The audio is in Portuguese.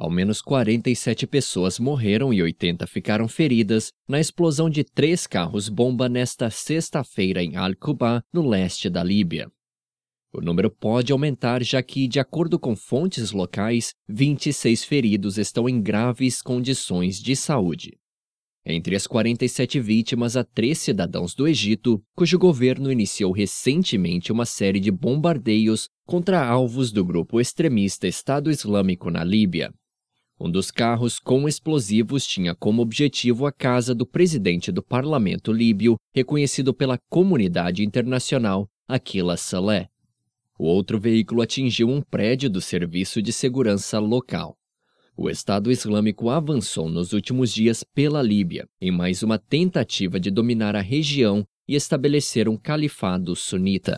Ao menos 47 pessoas morreram e 80 ficaram feridas na explosão de três carros-bomba nesta sexta-feira em Al-Quba, no leste da Líbia. O número pode aumentar, já que, de acordo com fontes locais, 26 feridos estão em graves condições de saúde. Entre as 47 vítimas, há três cidadãos do Egito, cujo governo iniciou recentemente uma série de bombardeios contra alvos do grupo extremista Estado Islâmico na Líbia. Um dos carros com explosivos tinha como objetivo a casa do presidente do parlamento líbio, reconhecido pela comunidade internacional, Aquila Saleh. O outro veículo atingiu um prédio do Serviço de Segurança Local. O Estado Islâmico avançou nos últimos dias pela Líbia, em mais uma tentativa de dominar a região e estabelecer um califado sunita.